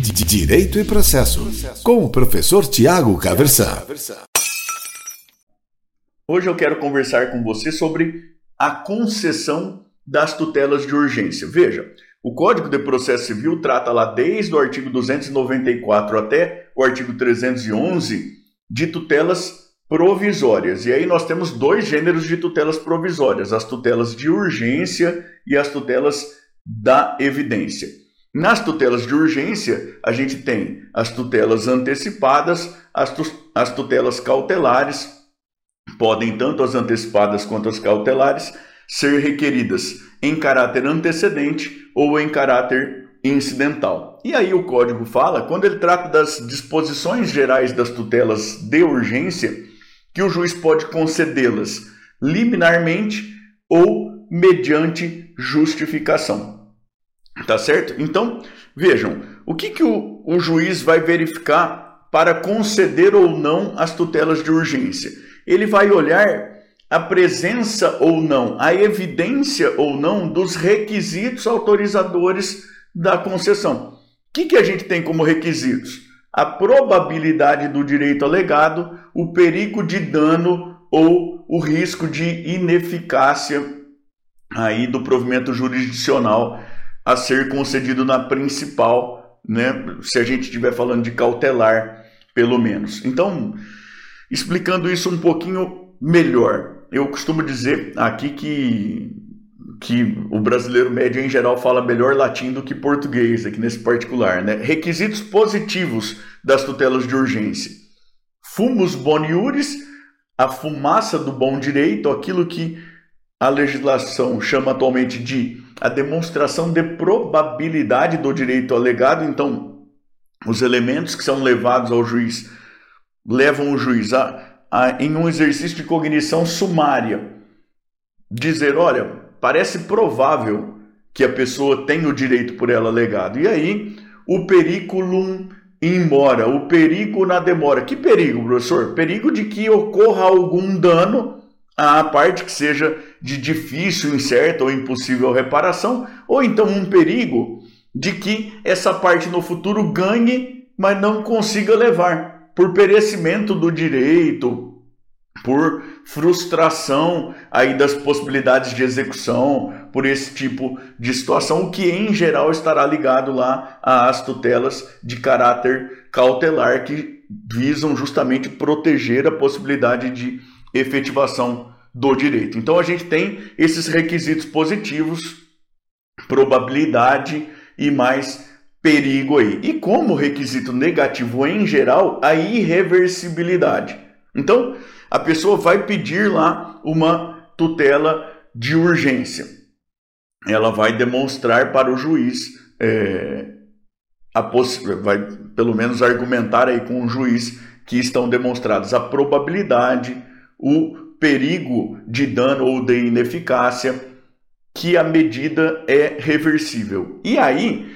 Direito e Processo, com o professor Tiago Caversan. Hoje eu quero conversar com você sobre a concessão das tutelas de urgência. Veja, o Código de Processo Civil trata lá desde o artigo 294 até o artigo 311 de tutelas provisórias. E aí nós temos dois gêneros de tutelas provisórias: as tutelas de urgência e as tutelas da evidência. Nas tutelas de urgência, a gente tem as tutelas antecipadas, as, tu as tutelas cautelares, podem tanto as antecipadas quanto as cautelares ser requeridas em caráter antecedente ou em caráter incidental. E aí o código fala, quando ele trata das disposições gerais das tutelas de urgência, que o juiz pode concedê-las liminarmente ou mediante justificação. Tá certo? Então, vejam, o que, que o, o juiz vai verificar para conceder ou não as tutelas de urgência? Ele vai olhar a presença ou não, a evidência ou não dos requisitos autorizadores da concessão. O que, que a gente tem como requisitos? A probabilidade do direito alegado, o perigo de dano ou o risco de ineficácia aí do provimento jurisdicional a ser concedido na principal, né? Se a gente estiver falando de cautelar, pelo menos. Então, explicando isso um pouquinho melhor, eu costumo dizer aqui que, que o brasileiro médio em geral fala melhor latim do que português, aqui nesse particular. Né? Requisitos positivos das tutelas de urgência: fumus boniuris, a fumaça do bom direito, aquilo que a legislação chama atualmente de a demonstração de probabilidade do direito alegado. Então, os elementos que são levados ao juiz levam o juiz a em um exercício de cognição sumária, dizer: olha, parece provável que a pessoa tenha o direito por ela legado. E aí, o periculum in mora, o perigo na demora. Que perigo, professor? Perigo de que ocorra algum dano à parte que seja de difícil, incerta ou impossível reparação, ou então um perigo de que essa parte no futuro ganhe, mas não consiga levar por perecimento do direito, por frustração aí das possibilidades de execução, por esse tipo de situação, o que em geral estará ligado lá às tutelas de caráter cautelar que visam justamente proteger a possibilidade de efetivação do direito. Então a gente tem esses requisitos positivos, probabilidade e mais perigo aí. E como requisito negativo em geral, a irreversibilidade. Então, a pessoa vai pedir lá uma tutela de urgência. Ela vai demonstrar para o juiz, é, vai pelo menos argumentar aí com o juiz que estão demonstradas a probabilidade, o perigo de dano ou de ineficácia, que a medida é reversível. E aí,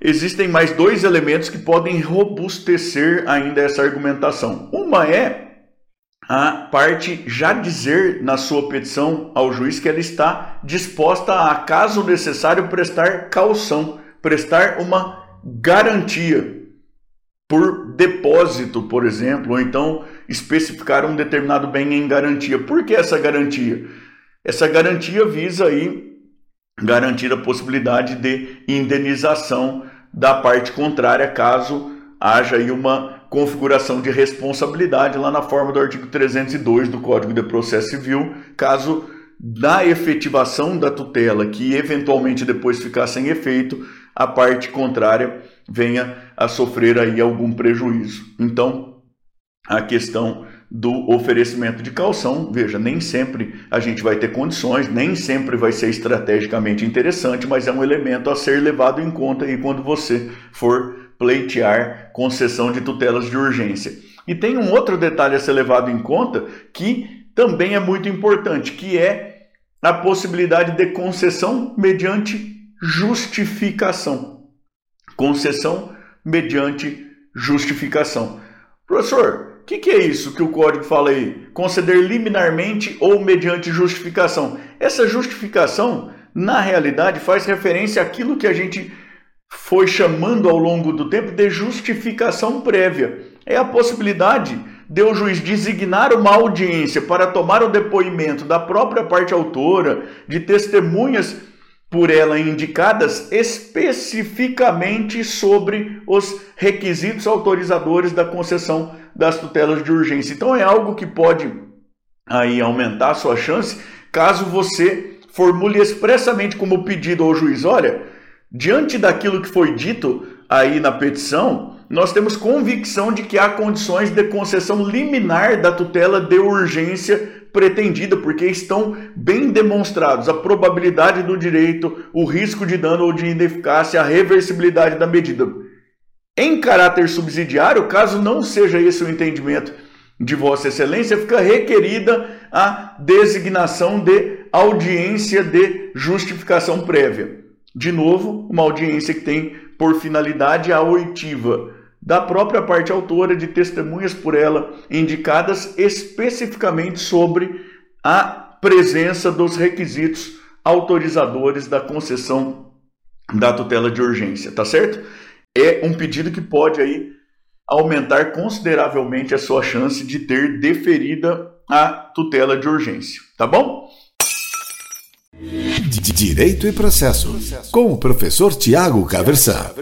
existem mais dois elementos que podem robustecer ainda essa argumentação. Uma é a parte já dizer na sua petição ao juiz que ela está disposta a, caso necessário, prestar caução, prestar uma garantia por depósito, por exemplo, ou então especificar um determinado bem em garantia. Por que essa garantia? Essa garantia visa aí garantir a possibilidade de indenização da parte contrária, caso haja aí uma configuração de responsabilidade lá na forma do artigo 302 do Código de Processo Civil, caso da efetivação da tutela, que eventualmente depois ficar sem efeito, a parte contrária venha a sofrer aí algum prejuízo. Então, a questão do oferecimento de calção. Veja, nem sempre a gente vai ter condições, nem sempre vai ser estrategicamente interessante, mas é um elemento a ser levado em conta aí quando você for pleitear concessão de tutelas de urgência. E tem um outro detalhe a ser levado em conta que também é muito importante, que é a possibilidade de concessão mediante justificação. Concessão mediante justificação. Professor, que, que é isso que o código fala aí? Conceder liminarmente ou mediante justificação. Essa justificação, na realidade, faz referência àquilo que a gente foi chamando ao longo do tempo de justificação prévia. É a possibilidade de o juiz designar uma audiência para tomar o depoimento da própria parte autora, de testemunhas por ela indicadas especificamente sobre os requisitos autorizadores da concessão das tutelas de urgência. Então é algo que pode aí aumentar a sua chance caso você formule expressamente como pedido ao juiz, olha, diante daquilo que foi dito aí na petição, nós temos convicção de que há condições de concessão liminar da tutela de urgência pretendida, porque estão bem demonstrados a probabilidade do direito, o risco de dano ou de ineficácia, a reversibilidade da medida. Em caráter subsidiário, caso não seja esse o entendimento de Vossa Excelência, fica requerida a designação de audiência de justificação prévia. De novo, uma audiência que tem por finalidade a oitiva da própria parte autora de testemunhas por ela indicadas especificamente sobre a presença dos requisitos autorizadores da concessão da tutela de urgência, tá certo? É um pedido que pode aí aumentar consideravelmente a sua chance de ter deferida a tutela de urgência, tá bom? Direito e processo, com o professor Tiago Caversan.